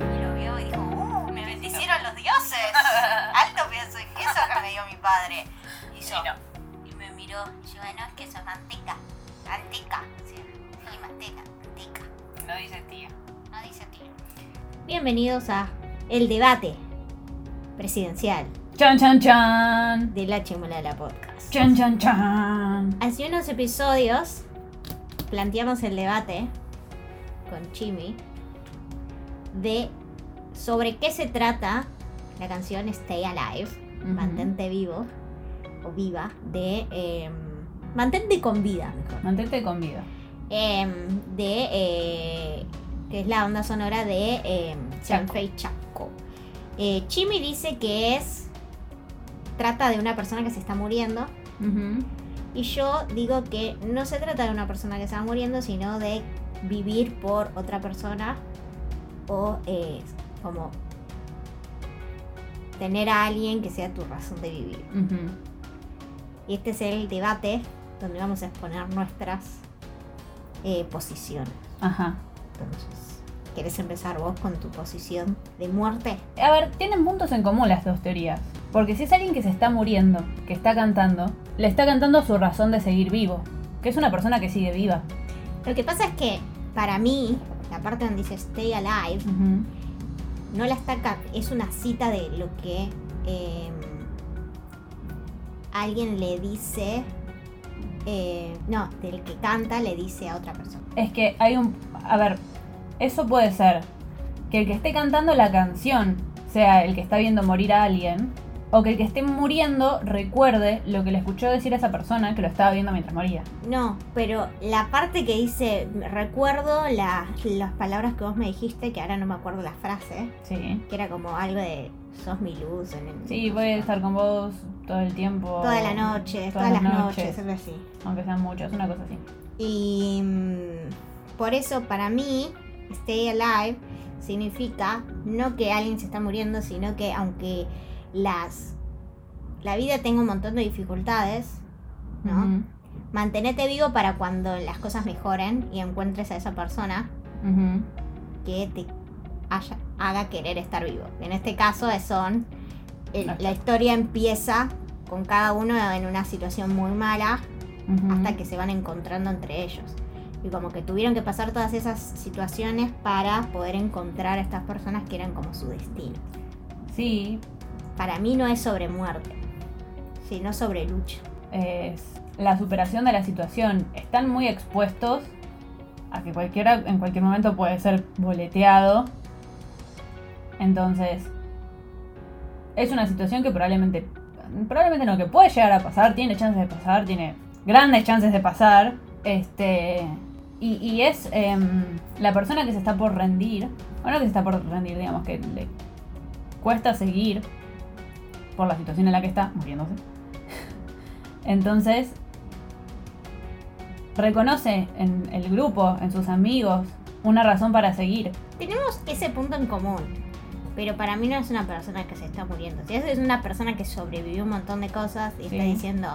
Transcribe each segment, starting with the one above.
Y lo vio y dijo, ¡uh! Me bendicieron los dioses. Alto pedazo de queso que me dio mi padre. Y yo, y me miró, y yo, no, es que eso es manteca. Manteca. Sí, sí, manteca, manteca. No dice tía. No dice tío. Bienvenidos a El Debate Presidencial Chan, chan, chan. de La Chimula de la Podcast. Chan, chan, chan. Hace unos episodios planteamos el debate con Chimi de sobre qué se trata la canción Stay Alive. Mantente Vivo o Viva, de eh, Mantente con Vida, mejor. Mantente con vida. Em, de eh, que es la onda sonora de eh, Sanfei Chaco. Eh, Chimi dice que es trata de una persona que se está muriendo y yo digo que no se trata de una persona que se va muriendo sino de vivir por otra persona o eh, como tener a alguien que sea tu razón de vivir. Y este es el debate donde vamos a exponer nuestras eh, posiciones. Ajá. Entonces, ¿querés empezar vos con tu posición de muerte? A ver, tienen puntos en común las dos teorías. Porque si es alguien que se está muriendo, que está cantando, le está cantando su razón de seguir vivo. Que es una persona que sigue viva. Lo que pasa es que para mí, la parte donde dice Stay Alive, no la está es una cita de lo que eh, alguien le dice, eh, no, del que canta le dice a otra persona. Es que hay un... A ver, eso puede ser que el que esté cantando la canción sea el que está viendo morir a alguien, o que el que esté muriendo recuerde lo que le escuchó decir a esa persona que lo estaba viendo mientras moría. No, pero la parte que dice, recuerdo la- las palabras que vos me dijiste, que ahora no me acuerdo la frase, Sí. que era como algo de, sos mi luz en el... Sí, voy a estar con vos todo el tiempo. Toda la noche, todas, las noches, algo así. Aunque sean muchas, una cosa así. Y mm, por eso para mí, stay alive significa no que alguien se está muriendo, sino que aunque las la vida tenga un montón de dificultades, ¿no? Mantenete vivo para cuando las cosas mejoren y encuentres a esa persona ujú. que te haya- haga querer estar vivo. En este caso son el- la historia empieza con cada uno en una situación muy mala hasta que se van encontrando entre ellos. Y como que tuvieron que pasar todas esas situaciones para poder encontrar a estas personas que eran como su destino. Sí, Para mí no es sobre muerte, sino sobre lucha. es la superación de la situación. Están muy expuestos a que cualquiera en cualquier momento puede ser boleteado. Entonces, es una situación que probablemente, probablemente no, que puede llegar a pasar, tiene chances de pasar, tiene grandes chances de pasar. Este, y, es em, la persona que se está por rendir, o no que se está por rendir, digamos, que le cuesta seguir por la situación en la que está, muriéndose. Entonces, reconoce en el grupo, en sus amigos, una razón para seguir. Tenemos ese punto en común, pero para mí no es una persona que se está muriendo. Si es una persona que sobrevivió un montón de cosas y está Sí. diciendo,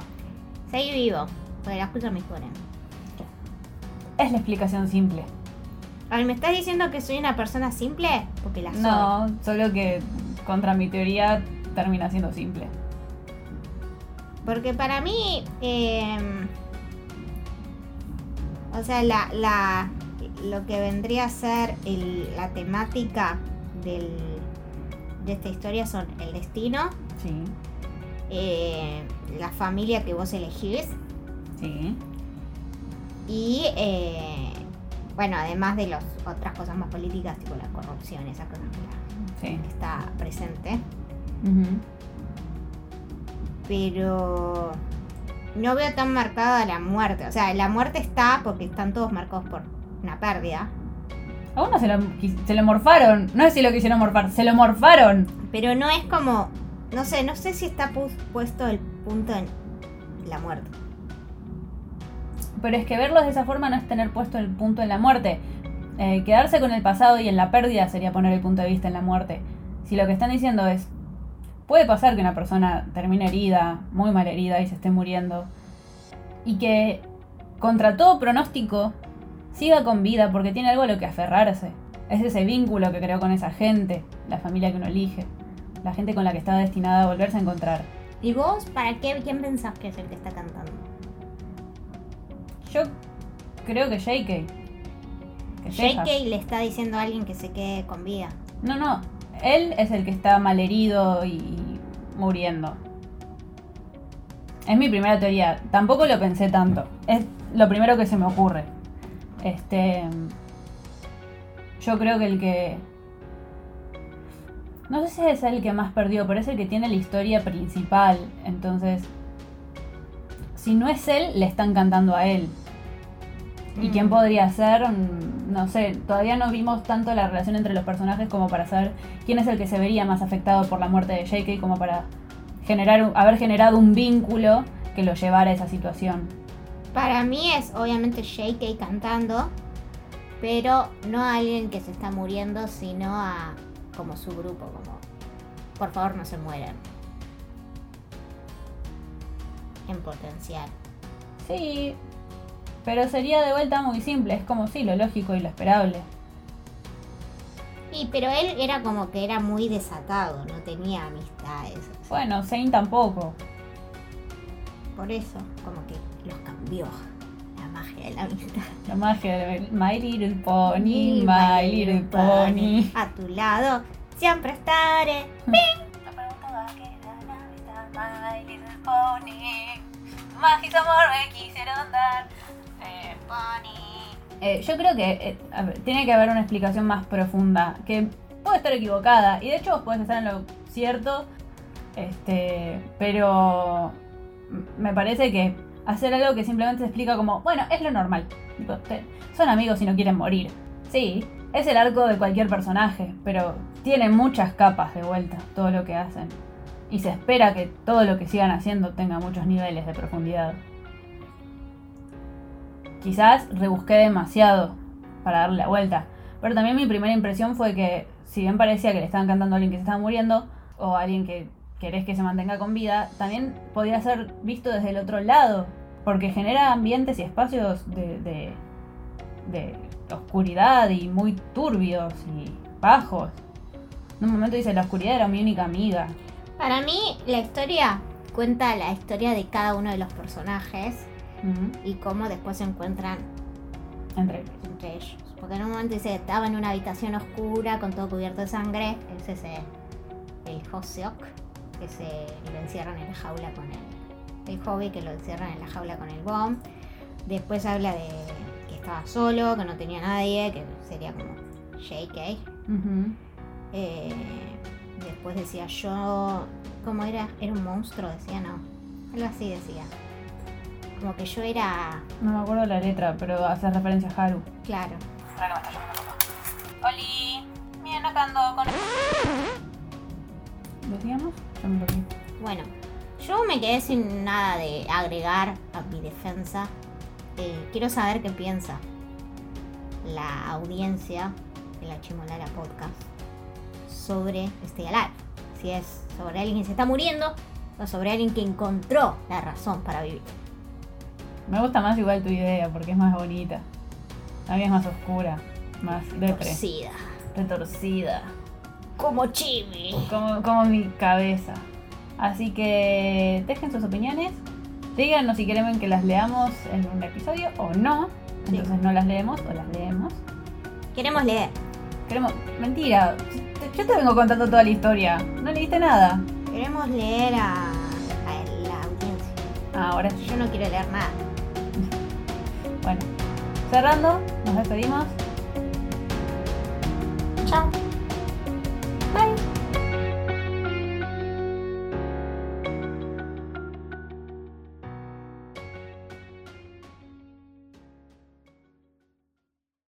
seguí vivo, porque las cosas mejoran. Es la explicación simple. A ver, ¿me estás diciendo que soy una persona simple? Porque la soy. No, solo que contra mi teoría termina siendo simple. Porque para mí, eh, o sea, la, la, lo que vendría a ser el- la temática del, de esta historia son el destino, Sí, eh, la familia que vos elegís sí. y, eh, bueno, además de las otras cosas más políticas, tipo la corrupción, que Sí. que está presente. Pero no veo tan marcada la muerte. O sea, la muerte está porque están todos marcados por una pérdida. A uno se lo, se lo morfaron. No es si lo quisieron morfar, se lo morfaron. Pero no es como, no sé, no sé si está pu- puesto el punto en la muerte. Pero es que verlos de esa forma no es tener puesto el punto en la muerte. Eh, quedarse con el pasado y en la pérdida sería poner el punto de vista en la muerte. Si lo que están diciendo es, puede pasar que una persona termine herida, muy mal herida y se esté muriendo. Y que contra todo pronóstico, siga con vida porque tiene algo a lo que aferrarse. Es ese vínculo que creó con esa gente, la familia que uno elige, la gente con la que está destinada a volverse a encontrar. ¿Y vos, para qué, quién pensás que es el que está cantando? Yo creo que JK. Que JK le está diciendo a alguien que se quede con vida. No, no. Él es el que está malherido y, y muriendo. Es mi primera teoría. Tampoco lo pensé tanto. Es lo primero que se me ocurre. Este. Yo creo que el que. No sé si es el que más perdió, pero es el que tiene la historia principal. Entonces. Si no es él, le están cantando a él. ¿Y Mm. quién podría ser? No sé, todavía no vimos tanto la relación entre los personajes como para saber quién es el que se vería más afectado por la muerte de JK, como para generar, haber generado un vínculo que lo llevara a esa situación. Para mí es obviamente JK cantando, pero no a alguien que se está muriendo, sino a como su grupo, como por favor no se mueran. En potencial. Sí, pero sería de vuelta muy simple, es como sí, lo lógico y lo esperable. Y pero él era como que era muy desatado, no tenía amistades. Bueno, Zane tampoco. Por eso, como que los cambió la magia de la amistad. La magia de My Little Pony, My Little Pony. A tu lado siempre estaré. La pregunta va que era la amistad, My Little Pony. Tu mágico amor me quisieron dar. Eh. Eh, yo creo que eh, tiene que haber una explicación más profunda, que puede estar equivocada, y de hecho vos podés estar en lo cierto, este, pero me parece que hacer algo que simplemente se explica como, bueno, es lo normal, son amigos y no quieren morir. Sí, es el arco de cualquier personaje, pero tiene muchas capas de vuelta todo lo que hacen, y se espera que todo lo que sigan haciendo tenga muchos niveles de profundidad. Quizás rebusqué demasiado para darle la vuelta. Pero también mi primera impresión fue que, si bien parecía que le estaban cantando a alguien que se estaba muriendo, o a alguien que querés que se mantenga con vida, también podía ser visto desde el otro lado. Porque genera ambientes y espacios de, de, oscuridad y muy turbios y bajos. En un momento dice, la oscuridad era mi única amiga. Para mí, la historia cuenta la historia de cada uno de los personajes Y cómo después se encuentran Entre entre ellos. Porque en un momento dice estaba en una habitación oscura con todo cubierto de sangre. Es ese, el Hoseok, que se lo encierran en la jaula con el, el hobby, que lo encierran en la jaula con el bomb. Después habla de que estaba solo, que no tenía nadie, que sería como JK. Eh, después decía yo, ¿cómo era? Era un monstruo, decía, no. Algo así decía. Como que yo era, No me acuerdo la letra, pero hace referencia a Haru. claro. Ahora no me está llamando papá. Oli, miren acá ando con ¿Decíamos? Yo me perdí. Bueno, yo me quedé sin nada de agregar a mi defensa. Eh, quiero saber qué piensa la audiencia de la Chimolala Podcast sobre Stay Alive. Si es sobre alguien que se está muriendo o sobre alguien que encontró la razón para vivir. Me gusta más igual tu idea porque es más bonita. La mía es más oscura, más depre, Torcida. retorcida, Como Chimi. como, como mi cabeza. Así que dejen sus opiniones. Díganos si quieren que las leamos en un episodio o no. Entonces no las leemos o las leemos. Queremos leer. Queremos. Mentira. Yo te vengo contando toda la historia. No leíste nada. Queremos leer a, a la audiencia. Ah, ahora sí. Yo no quiero leer nada. Bueno. Cerrando, nos despedimos. Chao.